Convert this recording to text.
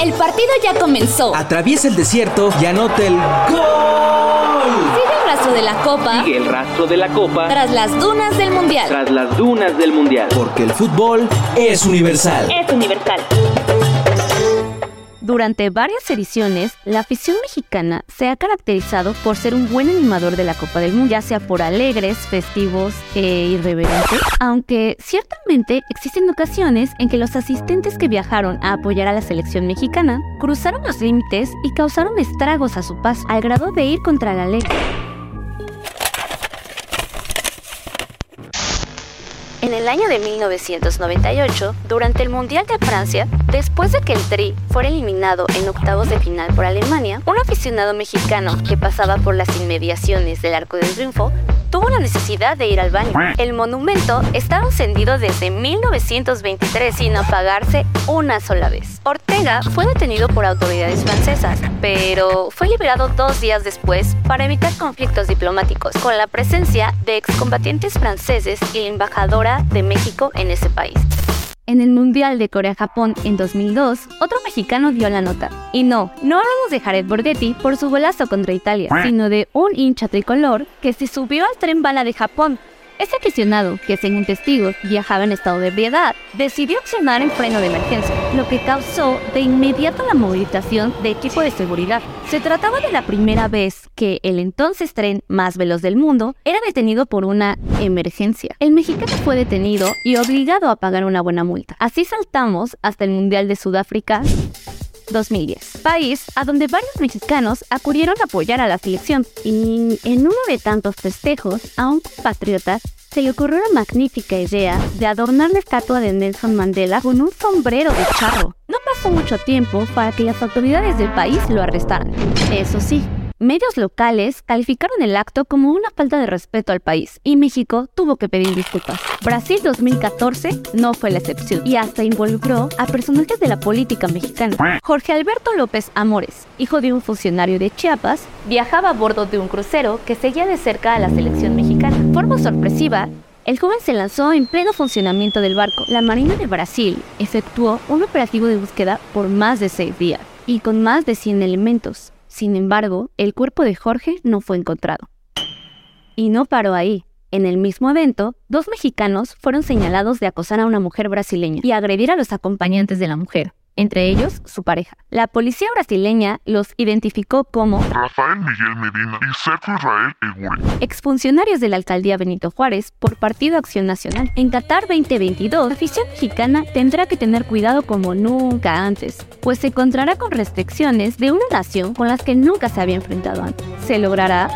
El partido ya comenzó. Atraviesa el desierto y anota el gol. Sigue el rastro de la copa. Sigue el rastro de la copa. Tras las dunas del mundial. Tras las dunas del mundial. Porque el fútbol es universal. Es universal. Durante varias ediciones, la afición mexicana se ha caracterizado por ser un buen animador de la Copa del Mundo, ya sea por alegres, festivos e irreverentes, aunque ciertamente existen ocasiones en que los asistentes que viajaron a apoyar a la selección mexicana cruzaron los límites y causaron estragos a su paso, al grado de ir contra la ley. El año de 1998, durante el Mundial de Francia, después de que el Tri fuera eliminado en octavos de final por Alemania, un aficionado mexicano que pasaba por las inmediaciones del Arco del Triunfo tuvo la necesidad de ir al baño. El monumento estaba encendido desde 1923 sin apagarse una sola vez. Ortega fue detenido por autoridades francesas, pero fue liberado dos días después para evitar conflictos diplomáticos con la presencia de excombatientes franceses y la embajadora de México en ese país. En el Mundial de Corea-Japón en 2002, otro mexicano dio la nota. Y no, no hablamos de Jared Borghetti por su golazo contra Italia, sino de un hincha tricolor que se subió al tren bala de Japón este aficionado, que según testigos viajaba en estado de ebriedad, decidió accionar el freno de emergencia, lo que causó de inmediato la movilización de equipo de seguridad. Se trataba de la primera vez que el entonces tren más veloz del mundo era detenido por una emergencia. El mexicano fue detenido y obligado a pagar una buena multa. Así saltamos hasta el Mundial de Sudáfrica 2010, país a donde varios mexicanos acudieron a apoyar a la selección. Y en uno de tantos festejos, a un compatriota se le ocurrió la magnífica idea de adornar la estatua de Nelson Mandela con un sombrero de charro. No pasó mucho tiempo para que las autoridades del país lo arrestaran. Eso sí, Medios locales calificaron el acto como una falta de respeto al país y México tuvo que pedir disculpas. Brasil 2014 no fue la excepción y hasta involucró a personajes de la política mexicana. Jorge Alberto López Amores, hijo de un funcionario de Chiapas, viajaba a bordo de un crucero que seguía de cerca a la selección mexicana. Forma sorpresiva, el joven se lanzó en pleno funcionamiento del barco. La Marina de Brasil efectuó un operativo de búsqueda por más de seis días y con más de 100 elementos. Sin embargo, el cuerpo de Jorge no fue encontrado. Y no paró ahí. En el mismo evento, dos mexicanos fueron señalados de acosar a una mujer brasileña y agredir a los acompañantes de la mujer entre ellos su pareja. La policía brasileña los identificó como Rafael Miguel Medina y Sergio Israel Eguri, exfuncionarios de la alcaldía Benito Juárez por Partido Acción Nacional. En Qatar 2022, la afición mexicana tendrá que tener cuidado como nunca antes, pues se encontrará con restricciones de una nación con las que nunca se había enfrentado antes. ¿Se logrará?